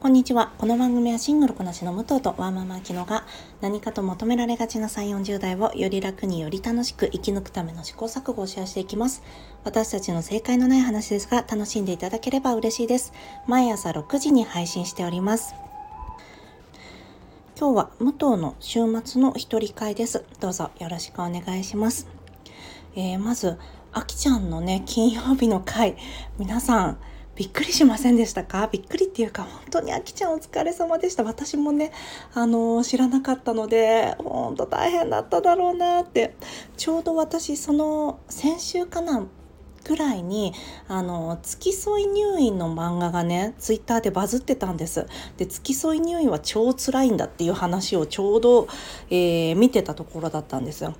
こんにちは。この番組はシングルこなしの武藤とワーママキノが何かと求められがちな3、40代をより楽により楽しく生き抜くための試行錯誤をシェアしていきます。私たちの正解のない話ですが楽しんでいただければ嬉しいです。毎朝6時に配信しております。今日は武藤の週末の一人会です。どうぞよろしくお願いします。えー、まず、あきちゃんのね、金曜日の回、皆さん、びっくりしませんでしたか？びっくりっていうか本当にあきちゃんお疲れ様でした。私もねあの知らなかったので本当大変だっただろうなって。ちょうど私その先週かなぐらいにあの付き添い入院の漫画がねツイッターでバズってたんです。で付き添い入院は超辛いんだっていう話をちょうど、えー、見てたところだったんですよ。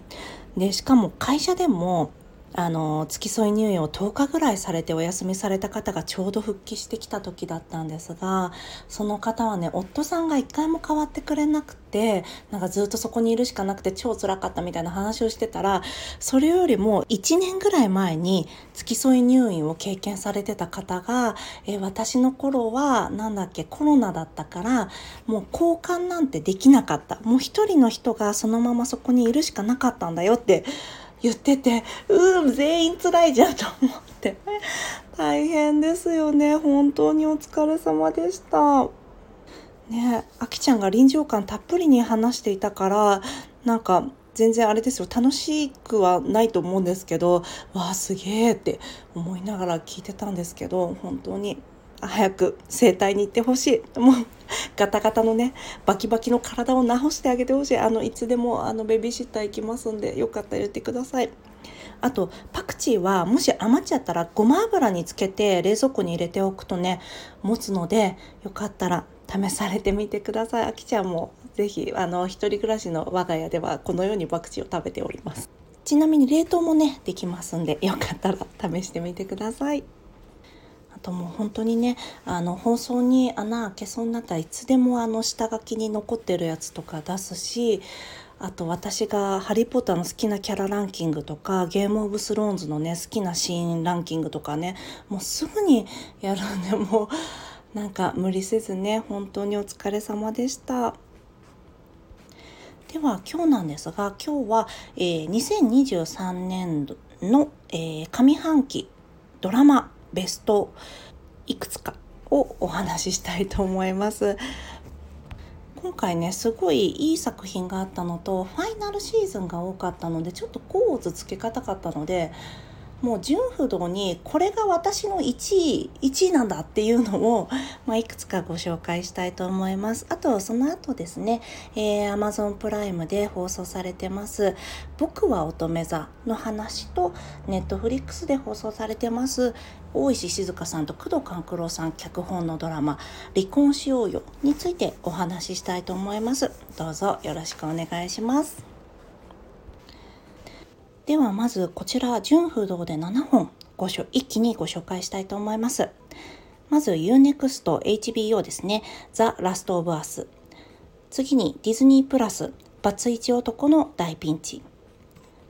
でしかも会社でもあの付き添い入院を10日ぐらいされてお休みされた方がちょうど復帰してきた時だったんですがその方はね夫さんが一回も変わってくれなくてなんかずっとそこにいるしかなくて超辛かったみたいな話をしてたらそれよりも1年ぐらい前に付き添い入院を経験されてた方が、え私の頃は何だっけコロナだったからもう交換なんてできなかった。もう一人の人がそのままそこにいるしかなかったんだよって言っててうん全員辛いじゃんと思って。大変ですよね。本当にお疲れ様でした。ねあきちゃんが臨場感たっぷりに話していたからなんか全然あれですよ。楽しくはないと思うんですけどわあすげえって思いながら聞いてたんですけど本当に。早く整体に行ってほしい。もうガタガタのねバキバキの体を治してあげてほしい。あのいつでもあのベビーシッター行きますんでよかったら言ってください。あとパクチーはもし余っちゃったらごま油につけて冷蔵庫に入れておくとね持つのでよかったら試されてみてください。あきちゃんも是非あの一人暮らしの我が家ではこのようにパクチーを食べております。ちなみに冷凍もねできますんでよかったら試してみてください。ともう本当にねあの放送に穴開けそうになったらいつでもあの下書きに残ってるやつとか出すしあと私が「ハリー・ポッター」の好きなキャラランキングとか「ゲーム・オブ・スローンズ」のね好きなシーンランキングとかねもうすぐにやるんで もうなんか無理せずね本当にお疲れ様でした。では今日なんですが今日は、えー、2023年度の、えー、上半期ドラマベストいくつかをお話ししたいと思います。今回ねすごいいい作品があったのとファイナルシーズンが多かったのでちょっと構図つけ方かったのでもう純不動にこれが私の1位1位なんだっていうのを、まあ、いくつかご紹介したいと思います。あとその後ですね、えー、Amazon プライムで放送されてます「僕は乙女座」の話と Netflix で放送されてます大石静香さんと工藤官九郎さん脚本のドラマ「離婚しようよ」についてお話ししたいと思います。どうぞよろしくお願いします。ではまずこちら純不動で7本ごしょ一気にご紹介したいと思います。まず UNEXT HBO ですね。ザ・ラスト・オブ・アス。次にディズニープラスバツイチ男の大ピンチ。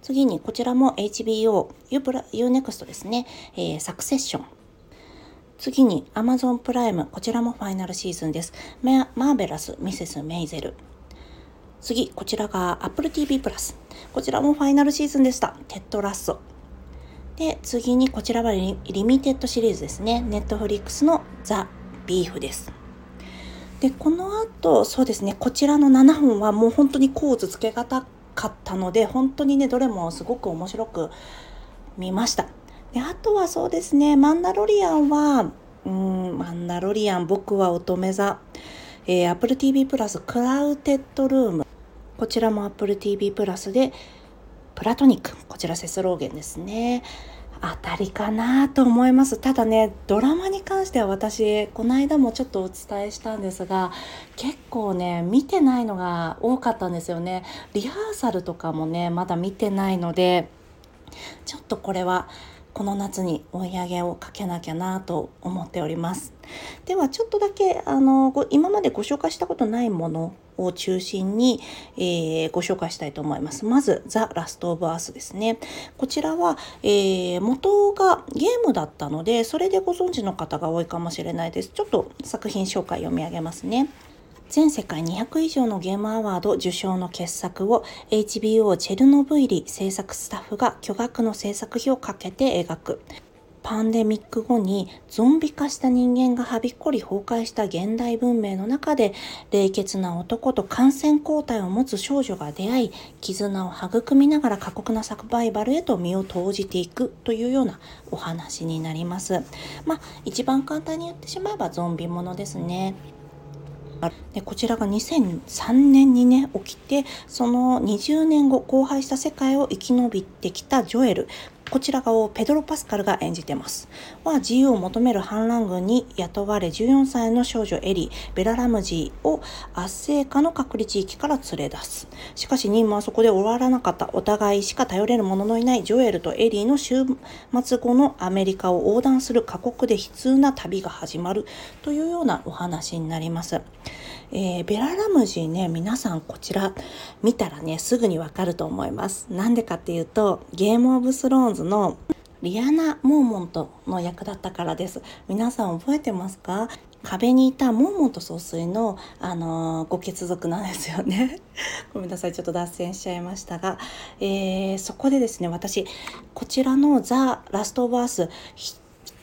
次にこちらも HBO、UNEXT ですね。えー、サクセッション。次に Amazon プライム、こちらもファイナルシーズンです。マーベラス・ミセス・メイゼル。次、こちらが Apple TV プラス。こちらもファイナルシーズンでした。テッド・ラッソ。で、次にこちらはリミテッドシリーズですね。 Netflix のザ・ビーフです。で、この後、そうですね、こちらの7本はもう本当に甲乙つけがたかったので、本当にね、どれもすごく面白く見ました。で、あとはそうですね、マンダロリアンは、うん、マンダロリアン、僕は乙女座。えー、Apple TV プラスクラウテッドルーム。こちらも Apple TV プラスで、プラトニック。こちらセスローゲンですね。当たりかなと思います。ただね、ドラマに関しては私、この間もちょっとお伝えしたんですが、結構ね、見てないのが多かったんですよね。リハーサルとかもね、まだ見てないので、ちょっとこれはこの夏に追い上げをかけなきゃなと思っておりますではちょっとだけあの今までご紹介したことないものを中心に、えー、ご紹介したいと思います。まず、ザ・ラスト・オブ・アースですね。こちらは、えー、元がゲームだったので、それでご存知の方が多いかもしれないです。ちょっと作品紹介読み上げますね。全世界200以上のゲームアワード受賞の傑作を HBO チェルノブイリ制作スタッフが巨額の制作費をかけて描く。パンデミック後にゾンビ化した人間がはびっこり崩壊した現代文明の中で冷血な男と感染抗体を持つ少女が出会い絆を育みながら過酷なサバイバルへと身を投じていくというようなお話になります。まあ一番簡単に言ってしまえばゾンビものですね。でこちらが2003年にね起きてその20年後荒廃した世界を生き延びてきたジョエルこちら側をペドロ・パスカルが演じてます。は自由を求める反乱軍に雇われ14歳の少女エリー、ベラ・ラムジーを圧政下の隔離地域から連れ出す。しかし任務はそこで終わらなかったお互いしか頼れる者のいないジョエルとエリーの週末後のアメリカを横断する過酷で悲痛な旅が始まるというようなお話になります。えー、ベララムジーね、皆さんこちら見たらね、すぐにわかると思います。なんでかっていうと、ゲームオブスローンズのリアナ・モーモントの役だったからです。皆さん覚えてますか？壁にいたモーモント総帥の、あのー、ご血族なんですよね。ごめんなさい、ちょっと脱線しちゃいましたが、えー、そこでですね、私、こちらのザ・ラスト・オブ・アース、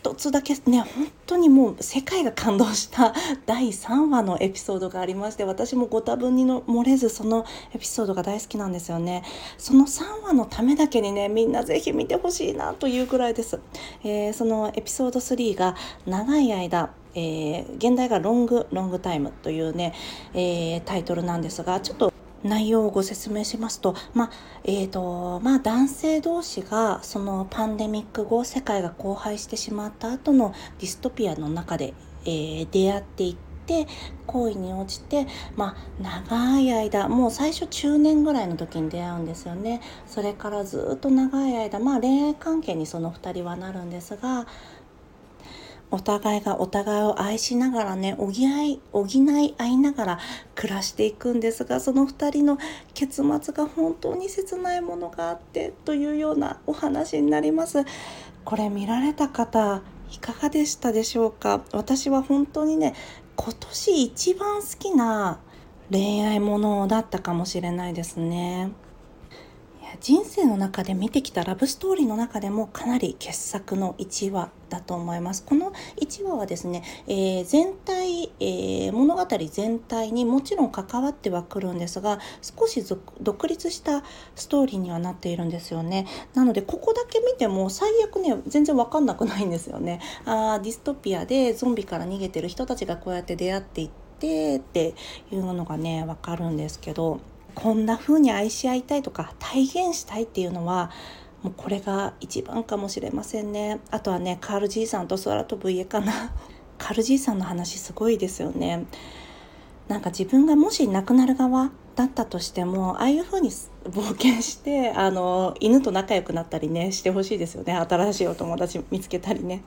一つだけね本当にもう世界が感動した 第3話のエピソードがありまして私もご多分にの漏れずそのエピソードが大好きなんですよね。その3話のためだけにねみんなぜひ見てほしいなというくらいです、えー、そのエピソード3が長い間えー、現代がロングロングタイムというね、えー、タイトルなんですがちょっと内容をご説明しますと、まあ、えー、と、まあ、男性同士が、そのパンデミック後、世界が荒廃してしまった後のディストピアの中で、えー、出会っていって、恋に落ちて、まあ、長い間もう最初中年ぐらいの時に出会うんですよね。それからずっと長い間、まあ、恋愛関係にその2人はなるんですがお互いがお互いを愛しながらね補い補い合いながら暮らしていくんですがその2人の結末が本当に切ないものがあってというようなお話になります。これ見られた方いかがでしたでしょうか？私は本当にね今年一番好きな恋愛ものだったかもしれないですね。人生の中で見てきたラブストーリーの中でもかなり傑作の1話だと思います。この1話はですね、えー、全体、えー、物語全体にもちろん関わってはくるんですが少し独立したストーリーにはなっているんですよね。なのでここだけ見ても最悪ね全然わかんなくないんですよね。あディストピアでゾンビから逃げてる人たちがこうやって出会っていってっていうのがねわかるんですけどこんな風に愛し合いたいとか体現したいっていうのはもうこれが一番かもしれませんね。あとはねカールじいさんと空飛ぶ家かな。カールじい さんの話すごいですよね。なんか自分がもし亡くなる側だったとしてもああいう風に冒険してあの犬と仲良くなったりねしてほしいですよね新しいお友達見つけたりね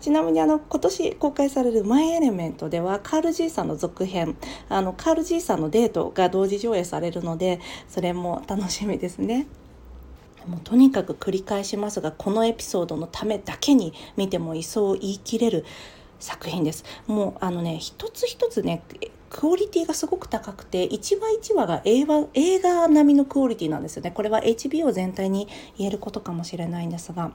ちなみにあの今年公開される「マイ・エレメント」ではカール・ジーさんの続編あのカール・ジーさんのデートが同時上映されるのでそれも楽しみですね。もうとにかく繰り返しますがこのエピソードのためだけに見てもいそう言い切れる作品です。もうあのね一つ一つねクオリティがすごく高くて1話1話が映画映画並みのクオリティなんですよね。これは HBO 全体に言えることかもしれないんですが。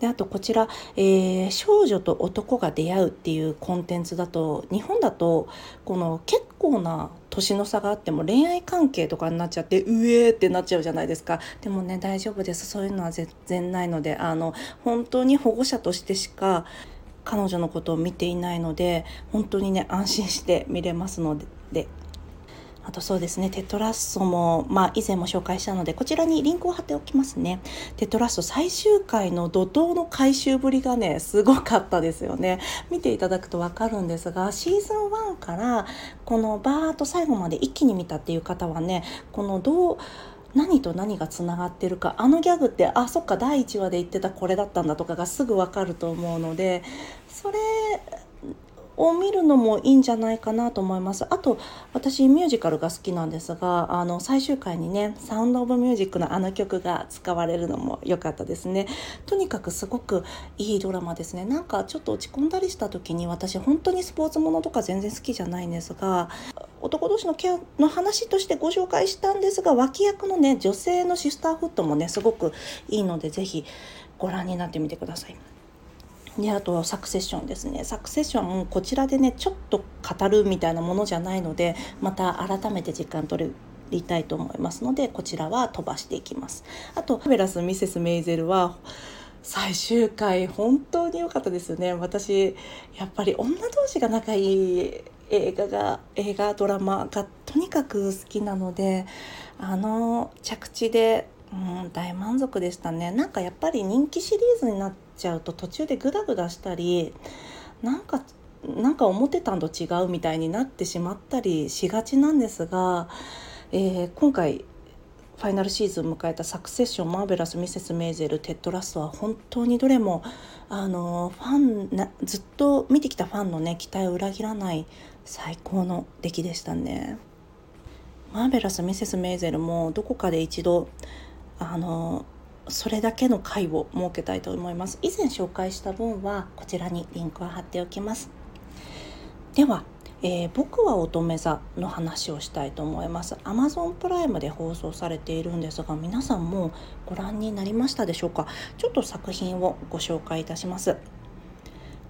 であとこちら、えー、少女と男が出会うっていうコンテンツだと日本だとこの結構な年の差があっても恋愛関係とかになっちゃってうえーってなっちゃうじゃないですか。でもね大丈夫です。そういうのは全然ないのであの本当に保護者としてしか彼女のことを見ていないので本当にね安心して見れますので。あとそうですねテトラッソも、まあ、以前も紹介したのでこちらにリンクを貼っておきますね。テトラッソ最終回の怒涛の回収ぶりがねすごかったですよね。見ていただくと分かるんですがシーズン1からこのバーッと最後まで一気に見たっていう方はねこのどう何と何がつながってるかあのギャグってあそっか第1話で言ってたこれだったんだとかがすぐ分かると思うのでそれを見るのもいいんじゃないかなと思います。あと私ミュージカルが好きなんですがあの最終回にね「サウンド・オブ・ミュージック」のあの曲が使われるのも良かったですね。とにかくすごくいいドラマですね。なんかちょっと落ち込んだりした時に私本当にスポーツものとか全然好きじゃないんですが男同士のケアの話としてご紹介したんですが脇役のね女性のシスターフットもねすごくいいので是非ご覧になってみてください。であとサクセッションですね。サクセッションもこちらでねちょっと語るみたいなものじゃないのでまた改めて時間取りたいと思いますのでこちらは飛ばしていきます。あとファベラス・ミセス・メイゼルは最終回本当に良かったですよね。私やっぱり女同士が仲いい映画が映画ドラマがとにかく好きなのであの着地で、うん、大満足でしたね。なんかやっぱり人気シリーズになちゃうと途中でグダグダしたりなんかなんか思ってたんと違うみたいになってしまったりしがちなんですが、えー、今回ファイナルシーズンを迎えた「サクセッション」「マーベラス」「ミセス・メイゼル」「テッドラスト」は本当にどれもあのファンなずっと見てきたファンのね期待を裏切らない最高の出来でしたね。マーベラス・ミセス・メイゼルもどこかで一度あのそれだけの回を設けたいと思います。以前紹介した分はこちらにリンクを貼っておきます。では、えー、僕は乙女座の話をしたいと思います。Amazon プライムで放送されているんですが皆さんもご覧になりましたでしょうか？ちょっと作品をご紹介いたします。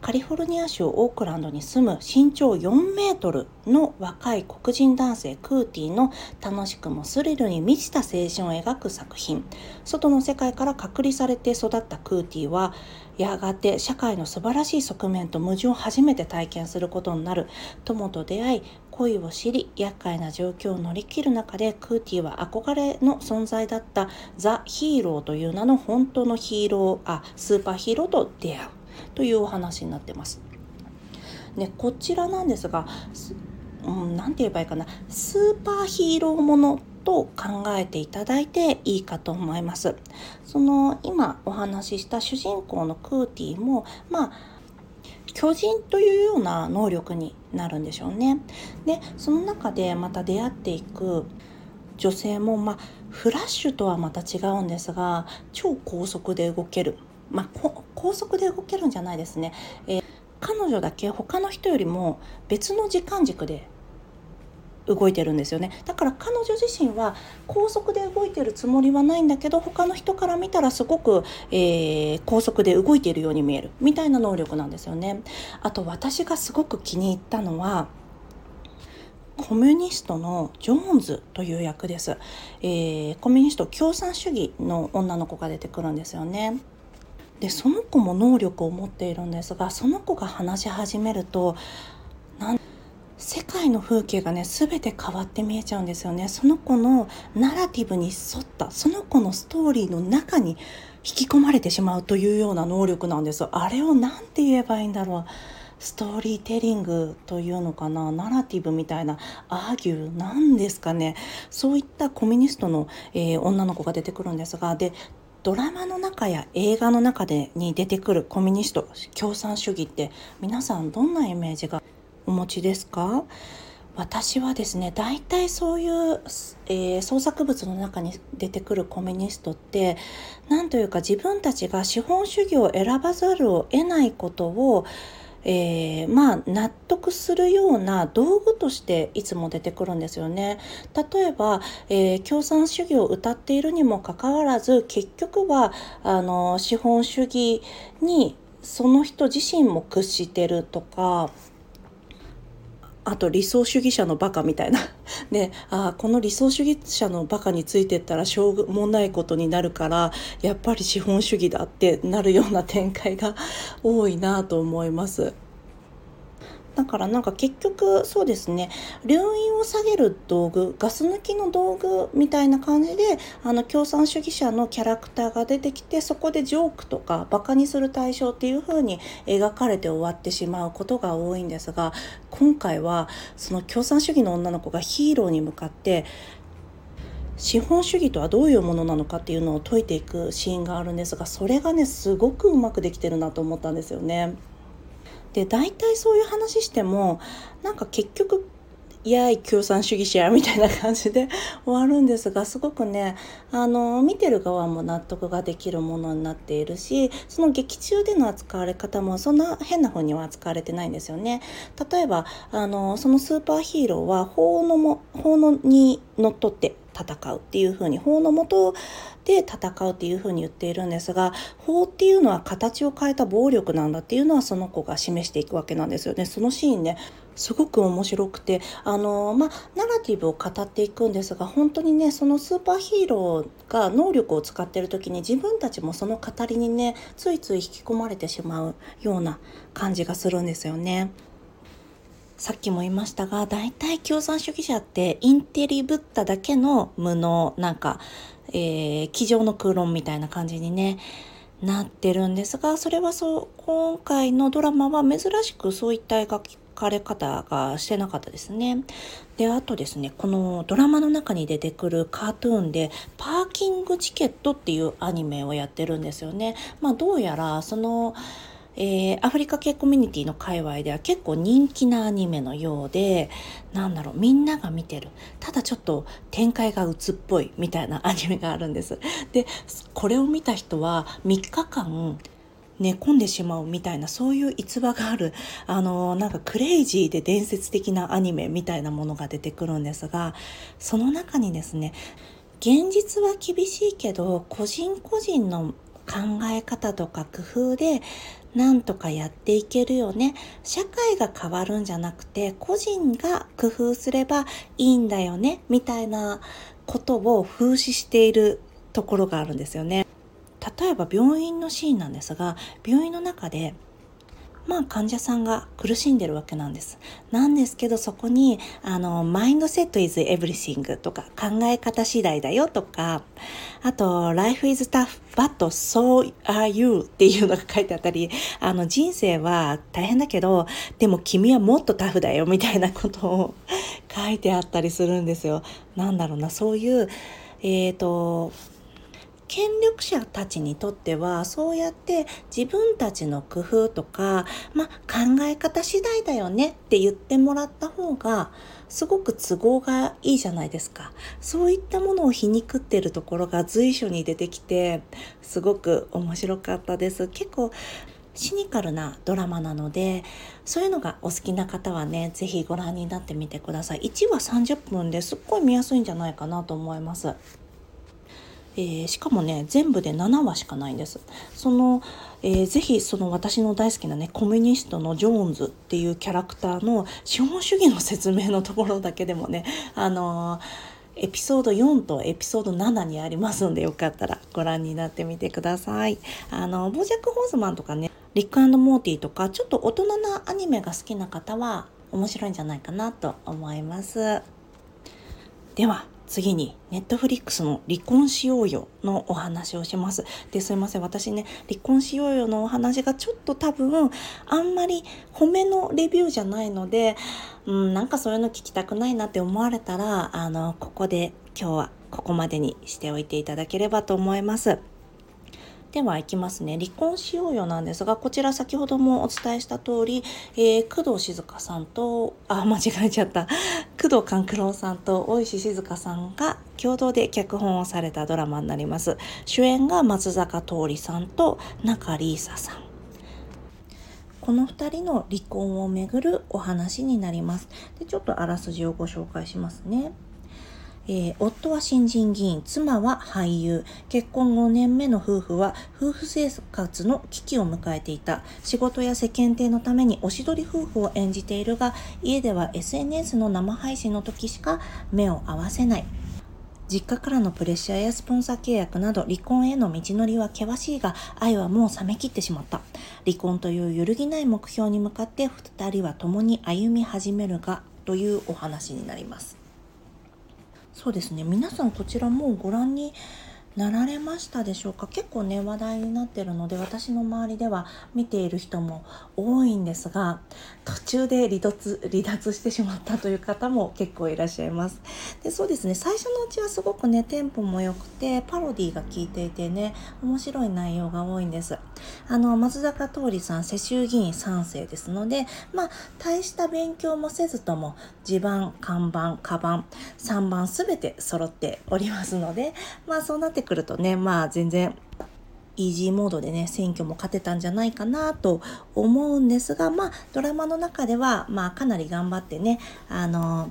カリフォルニア州オークランドに住む身長4メートルの若い黒人男性クーティーの楽しくもスリルに満ちた青春を描く作品。外の世界から隔離されて育ったクーティーはやがて社会の素晴らしい側面と矛盾を初めて体験することになる友と出会い恋を知り厄介な状況を乗り切る中でクーティーは憧れの存在だったザ・ヒーローという名の本当のヒーローあスーパーヒーローと出会うというお話になってます。でこちらなんですが何、うん、て言えばいいかなスーパーヒーローものと考えていただいていいかと思います。その今お話しした主人公のクーティーもまあ巨人というような能力になるんでしょうね。でその中でまた出会っていく女性もまあフラッシュとはまた違うんですが超高速で動けるまあ、高速で動けるんじゃないですね、えー、彼女だけ他の人よりも別の時間軸で動いてるんですよね。だから彼女自身は高速で動いてるつもりはないんだけど他の人から見たらすごく、えー、高速で動いているように見える。みたいな能力なんですよね。あと私がすごく気に入ったのはコミュニストのジョーンズという役です、えー、コミュニスト共産主義の女の子が出てくるんですよね。でその子も能力を持っているんですがその子が話し始めるとなん世界の風景がね全て変わって見えちゃうんですよね。その子のナラティブに沿ったその子のストーリーの中に引き込まれてしまうというような能力なんですあれを何て言えばいいんだろう。ストーリーテリングというのかな。ナラティブみたいなアーギューなんですかね。そういったコミュニストの、えー、女の子が出てくるんですがでドラマの中や映画の中でに出てくるコミュニスト共産主義って皆さんどんなイメージがお持ちですか？私はですね大体そういう、えー、創作物の中に出てくるコミュニストって何というか自分たちが資本主義を選ばざるを得ないことをえー、まあ納得するような道具としていつも出てくるんですよね。例えば、えー、共産主義を謳っているにもかかわらず結局はあの資本主義にその人自身も屈してるとかあと理想主義者のバカみたいなねあこの理想主義者のバカについてったらしょうもないことになるからやっぱり資本主義だってなるような展開が多いなと思います。だからなんか結局そうですね留飲を下げる道具ガス抜きの道具みたいな感じであの共産主義者のキャラクターが出てきてそこでジョークとかバカにする対象っていう風に描かれて終わってしまうことが多いんですが今回はその共産主義の女の子がヒーローに向かって資本主義とはどういうものなのかっていうのを解いていくシーンがあるんですがそれがねすごくうまくできてるなと思ったんですよね。で大体そういう話してもなんか結局いやい共産主義者みたいな感じで 終わるんですがすごくねあの見てる側も納得ができるものになっているしその劇中での扱われ方もそんな変な風には扱われてないんですよね。例えばあのそのスーパーヒーローは法のも法のにのっとって戦うっていうふうに法のもとで戦うっていうふうに言っているんですが法っていうのは形を変えた暴力なんだっていうのはその子が示していくわけなんですよね。そのシーンねすごく面白くてあのまあナラティブを語っていくんですが本当にねそのスーパーヒーローが能力を使ってる時に自分たちもその語りにねついつい引き込まれてしまうような感じがするんですよね。さっきも言いましたが大体共産主義者ってインテリぶっただけの無能なんか、えー、机上の空論みたいな感じにねなってるんですがそれはそう今回のドラマは珍しくそういった描かれ方がしてなかったですね。であとですねこのドラマの中に出てくるカートゥーンで「パーキングチケット」っていうアニメをやってるんですよね。まあ、どうやらそのえー、アフリカ系コミュニティの界隈では結構人気なアニメのようでなんだろうみんなが見てる。ただちょっと展開が鬱っぽいみたいなアニメがあるんです。でこれを見た人は3日間寝込んでしまうみたいなそういう逸話がある。あのなんかクレイジーで伝説的なアニメみたいなものが出てくるんですがその中にですね現実は厳しいけど個人個人の考え方とか工夫でなんとかやっていけるよね。社会が変わるんじゃなくて個人が工夫すればいいんだよねみたいなことを風刺しているところがあるんですよね。例えば病院のシーンなんですが病院の中でまあ患者さんが苦しんでるわけなんです。なんですけどそこにあのマインドセット is everything とか考え方次第だよとかあと life is tough but so are you っていうのが書いてあったりあの人生は大変だけどでも君はもっとタフだよみたいなことを 書いてあったりするんですよ。なんだろうなそういうえっ、ー、と権力者たちにとってはそうやって自分たちの工夫とか、まあ、考え方次第だよねって言ってもらった方がすごく都合がいいじゃないですか。そういったものを皮肉ってるところが随所に出てきてすごく面白かったです。結構シニカルなドラマなのでそういうのがお好きな方はね是非ご覧になってみてください。1話30分ですっごい見やすいんじゃないかなと思います。えー、しかもね全部で7話しかないんです。その、えー、ぜひその私の大好きなねコミュニストのジョーンズっていうキャラクターの資本主義の説明のところだけでもねあのー、エピソード4とエピソード7にありますのでよかったらご覧になってみてください。あのボージャック・ホーズマンとかねリックモーティーとかちょっと大人なアニメが好きな方は面白いんじゃないかなと思います。では次に、ネットフリックスの離婚しようよのお話をします。で、すいません。私ね、離婚しようよのお話がちょっと多分、あんまり褒めのレビューじゃないので、うん、なんかそういうの聞きたくないなって思われたら、あの、ここで今日はここまでにしておいていただければと思います。ではいきますね。離婚しようよなんですが、こちら先ほどもお伝えした通り、えー、工藤静香さんと、あ、間違えちゃった。工藤官九郎さんと大石静香さんが共同で脚本をされたドラマになります。主演が松坂桃李さんと中里依紗さん。この2人の離婚をめぐるお話になります。でちょっとあらすじをご紹介しますね。えー、夫は新人議員、妻は俳優。結婚5年目の夫婦は夫婦生活の危機を迎えていた。仕事や世間体のためにおしどり夫婦を演じているが、家では SNS の生配信の時しか目を合わせない。実家からのプレッシャーやスポンサー契約など離婚への道のりは険しいが愛はもう冷めきってしまった離婚という揺るぎない目標に向かって2人は共に歩み始めるがというお話になりますそうですね。皆さんこちらもうご覧になられましたでしょうか？結構ね話題になってるので私の周りでは見ている人も多いんですが途中で離脱離脱してしまったという方も結構いらっしゃいます。でそうですね最初のうちはすごくねテンポも良くてパロディが効いていてね面白い内容が多いんです。あの松坂桃李さん世襲議員3世ですのでまあ大した勉強もせずとも地盤看板カバン3番全て揃っておりますのでまあそうなっててくるとねまあ全然イージーモードでね選挙も勝てたんじゃないかなと思うんですがまあドラマの中ではまあかなり頑張ってねあの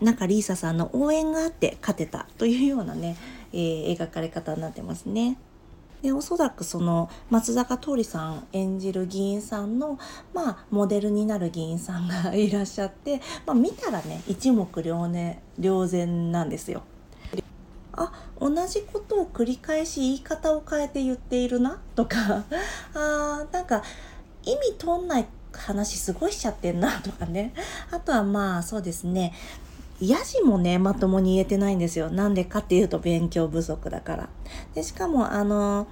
中リーサさんの応援があって勝てたというようなね、えー、描かれ方になってますね。でおそらくその松坂桃李さん演じる議員さんの、まあ、モデルになる議員さんがいらっしゃって、まあ、見たらね一目瞭,、ね、瞭然なんですよ。あ同じことを繰り返し言い方を変えて言っているなとか。あなんか意味とんない話すごいしちゃってんな とかね。あとはまあそうですね。ヤジもねまともに言えてないんですよ。なんでかっていうと勉強不足だから。でしかもあの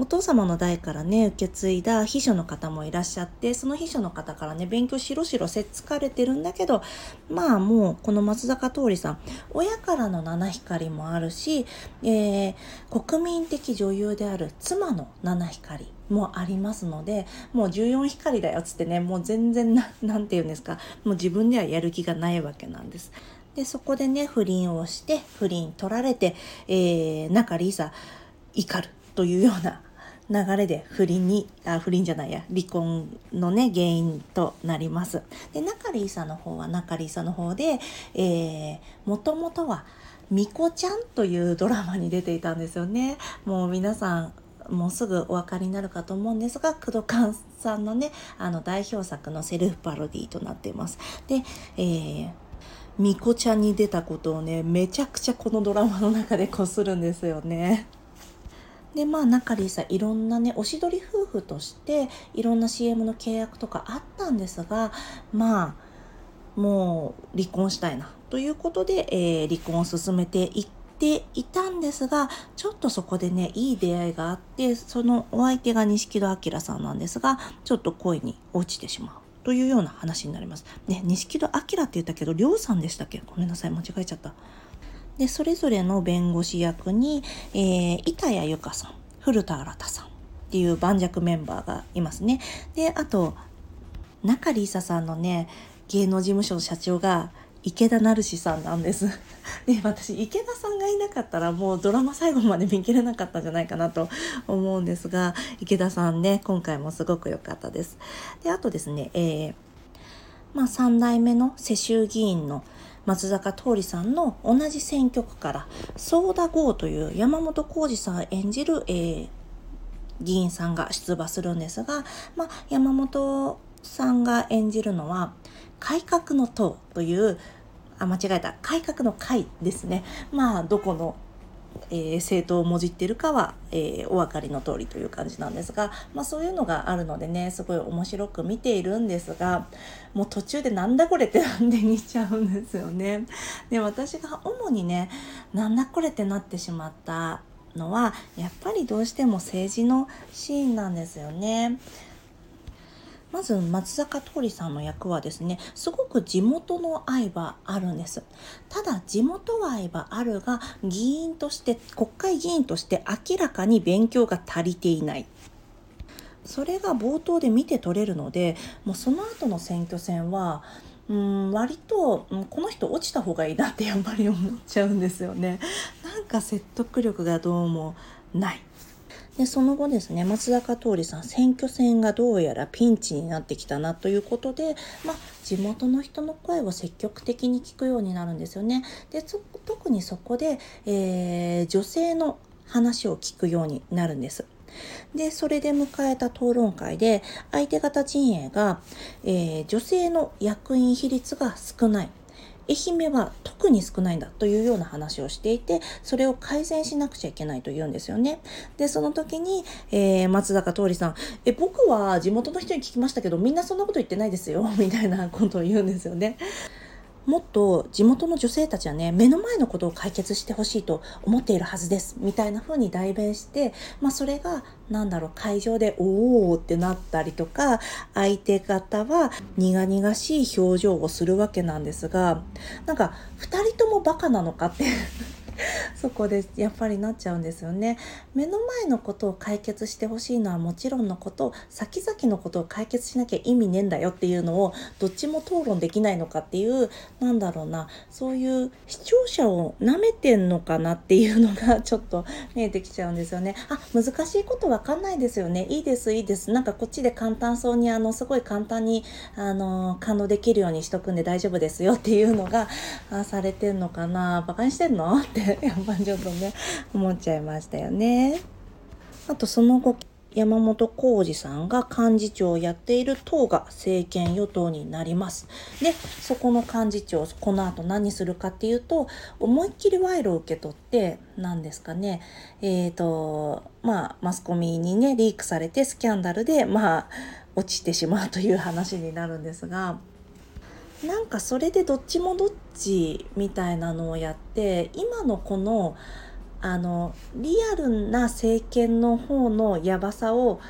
お父様の代からね受け継いだ秘書の方もいらっしゃってその秘書の方からね勉強しろしろせっつかれてるんだけどまあもうこの松坂桃李さん親からの七光もあるし、えー、国民的女優である妻の七光もありますのでもう14光だよっつってねもう全然な何て言うんですかもう自分ではやる気がないわけなんです。でそこでね不倫をして不倫取られて、えー、中里依紗怒るというような流れで不倫にあ不倫じゃないや離婚のね原因となります。で中里依紗の方は中里依紗の方で、えー、もともとは「みこちゃん」というドラマに出ていたんですよね。もう皆さんもうすぐお分かりになるかと思うんですが工藤勘さんのねあの代表作のセルフパロディとなっています。で、えーみこちゃんに出たことをねめちゃくちゃこのドラマの中でこするんですよね。でまあ中里さいろんなねおしどり夫婦としていろんな CM の契約とかあったんですがまあもう離婚したいなということで、えー、離婚を進めていっていたんですがちょっとそこでねいい出会いがあってそのお相手が錦戸明さんなんですがちょっと恋に落ちてしまう。というような話になります。ね、錦戸明って言ったけど、りょうさんでしたっけ？ごめんなさい、間違えちゃった。でそれぞれの弁護士役に、えー、板谷由香さん古田新太さんっていう盤石メンバーがいますね。であと中里依紗さんのね芸能事務所の社長が池田成志さんなんです。で私池田さんがいなかったらもうドラマ最後まで見切れなかったんじゃないかなと思うんですが池田さんね今回もすごく良かったです。であとですね、えー、まあ、3代目の世襲議員の松坂桃李さんの同じ選挙区からソーダゴーという山本浩二さん演じる、えー、議員さんが出馬するんですが、まあ、山本さんが演じるのは改革の党というあ間違えた。改革の会ですね。まあどこのえー、政党をもじってるかは、えー、お分かりの通りという感じなんですが、まあ、そういうのがあるのでねすごい面白く見ているんですがもう途中でなんだこれってなんで見ちゃうんですよね。で私が主にねなんだこれってなってしまったのはやっぱりどうしても政治のシーンなんですよね。まず松坂桃李さんの役はですねすごく地元の愛はあるんです。ただ地元愛はあるが議員として国会議員として明らかに勉強が足りていない。それが冒頭で見て取れるのでもうその後の選挙戦はうん割と、うん、この人落ちた方がいいなってやっぱり思っちゃうんですよね。なんか説得力がどうもない。でその後ですね松坂桃李さん選挙戦がどうやらピンチになってきたなということで、まあ、地元の人の声を積極的に聞くようになるんですよね。で特にそこで、えー、女性の話を聞くようになるんです。でそれで迎えた討論会で相手方陣営が、えー、女性の役員比率が少ない愛媛は特に少ないんだというような話をしていてそれを改善しなくちゃいけないと言うんですよね。でその時に、えー、松坂桃李さんえ僕は地元の人に聞きましたけどみんなそんなこと言ってないですよみたいなことを言うんですよね。もっと地元の女性たちはね目の前のことを解決してほしいと思っているはずですみたいな風に代弁して、まあ、それが何だろう会場で「おお」ってなったりとか相手方は苦々しい表情をするわけなんですがなんか2人ともバカなのかって そこでやっぱりなっちゃうんですよね。目の前のことを解決してほしいのはもちろんのこと先々のことを解決しなきゃ意味ねえんだよっていうのをどっちも討論できないのかっていうなんだろうなそういう視聴者をなめてんのかなっていうのがちょっと見えてきちゃうんですよね。あ難しいことわかんないですよね。いいですいいです。なんかこっちで簡単そうにあのすごい簡単にあの感動できるようにしとくんで大丈夫ですよっていうのがあされてんのかなバカにしてんのってやっぱちょっとね思っちゃいましたよね。あとその後山本浩二さんが幹事長をやっている党が政権与党になります。で、そこの幹事長、この後何するかっていうと、思いっきり賄賂を受け取って、何ですかね、えっ、ー、と、まあ、マスコミにね、リークされてスキャンダルで、まあ、落ちてしまうという話になるんですが、なんかそれでどっちもどっちみたいなのをやって今のこのあのリアルな政権の方のやばさを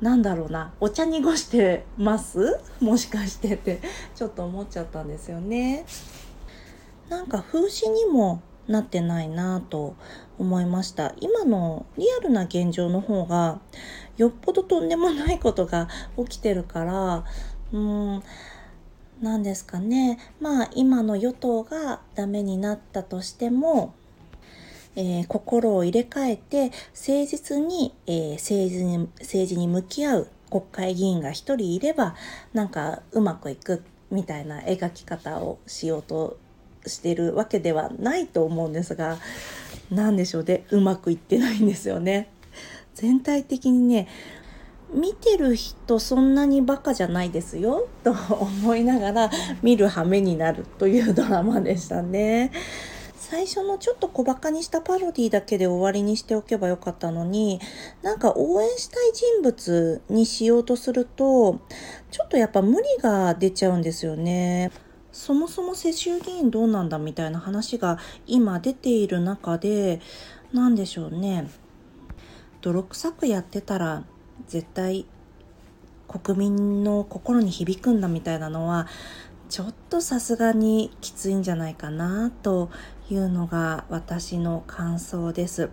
なんだろうなお茶濁してます？もしかしてってちょっと思っちゃったんですよね。なんか風刺にもなってないなと思いました今のリアルな現状の方がよっぽどとんでもないことが起きてるからうん何ですかねまあ今の与党がダメになったとしても、えー、心を入れ替えて誠実に、えー、政治に政治に向き合う国会議員が一人いればなんかうまくいくみたいな描き方をしようとしてるわけではないと思うんですが何でしょうねうまくいってないんですよね。全体的にね見てる人そんなにバカじゃないですよと思いながら見る羽目になるというドラマでしたね。最初のちょっと小バカにしたパロディだけで終わりにしておけばよかったのになんか応援したい人物にしようとするとちょっとやっぱ無理が出ちゃうんですよね。そもそも世襲議員どうなんだみたいな話が今出ている中で何でしょうね泥臭くやってたら絶対国民の心に響くんだみたいなのはちょっとさすがにきついんじゃないかなというのが私の感想です。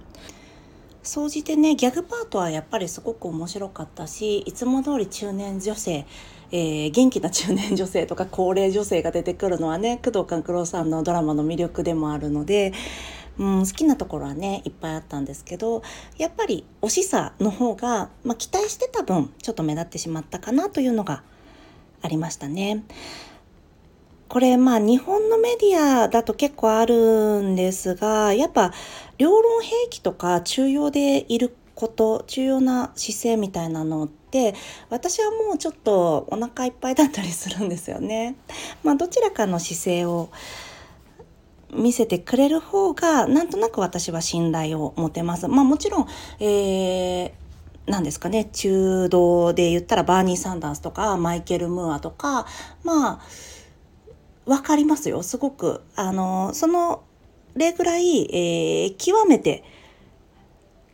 総じてねギャグパートはやっぱりすごく面白かったしいつも通り中年女性、えー、元気な中年女性とか高齢女性が出てくるのはね工藤官九郎さんのドラマの魅力でもあるのでうん、好きなところはねいっぱいあったんですけどやっぱり惜しさの方が、まあ、期待してた分ちょっと目立ってしまったかなというのがありましたね。これまあ日本のメディアだと結構あるんですがやっぱ両論兵器とか重要でいること重要な姿勢みたいなのって私はもうちょっとお腹いっぱいだったりするんですよね。まあ、どちらかの姿勢を見せてくれる方がなんとなく私は信頼を持てます。まあもちろん、えー何ですかね。中道で言ったらバーニー・サンダースとかマイケル・ムーアとかまあ分かりますよ。すごく。あのその例ぐらい、えー、極めて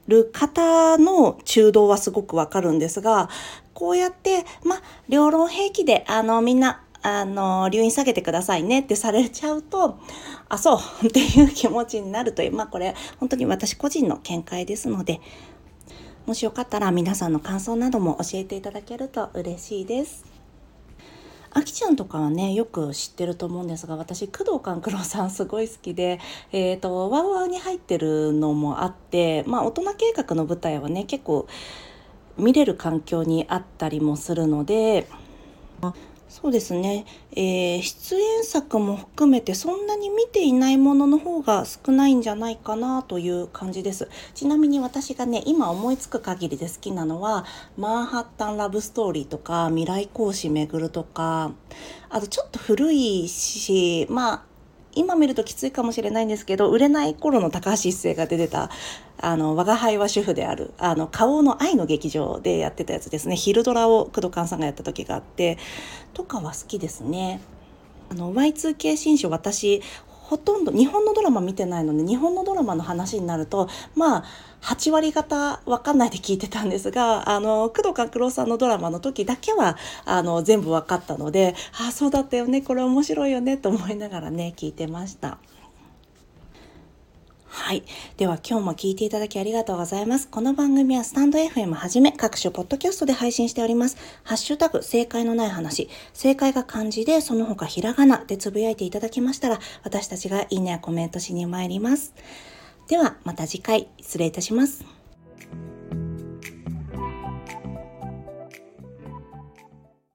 る方の中道はすごくわかるんですがこうやってまあ両論兵器であのみんなあの、留飲下げてくださいねってされちゃうと、あ、そうっていう気持ちになるという、まあこれ本当に私個人の見解ですので、もしよかったら皆さんの感想なども教えていただけると嬉しいです。あきちゃんとかはねよく知ってると思うんですが私工藤官九郎さんすごい好きで、えーと、ワウワウに入ってるのもあってまあ大人計画の舞台はね結構見れる環境にあったりもするのでそうですね、えー、出演作も含めてそんなに見ていないものの方が少ないんじゃないかなという感じです。ちなみに私がね今思いつく限りで好きなのはマンハッタンラブストーリーとか未来講師巡るとかあとちょっと古いしまあ今見るときついかもしれないんですけど売れない頃の高橋一生が出てたあの我が輩は主婦であるあの顔の愛の劇場でやってたやつですね昼ドラを工藤勘さんがやった時があってとかは好きですね。あの Y2K 新書私ほとんど日本のドラマ見てないので日本のドラマの話になるとまあ8割方わかんないで聞いてたんですがあの工藤官九郎さんのドラマの時だけはあの全部分かったのでああそうだったよねこれ面白いよねと思いながらね聞いてました。はい。では今日も聞いていただきありがとうございます。この番組はスタンド FM はじめ各種ポッドキャストで配信しております。ハッシュタグ正解のない話。正解が漢字でその他ひらがなでつぶやいていただきましたら私たちがいいねやコメントしに参ります。ではまた次回失礼いたします。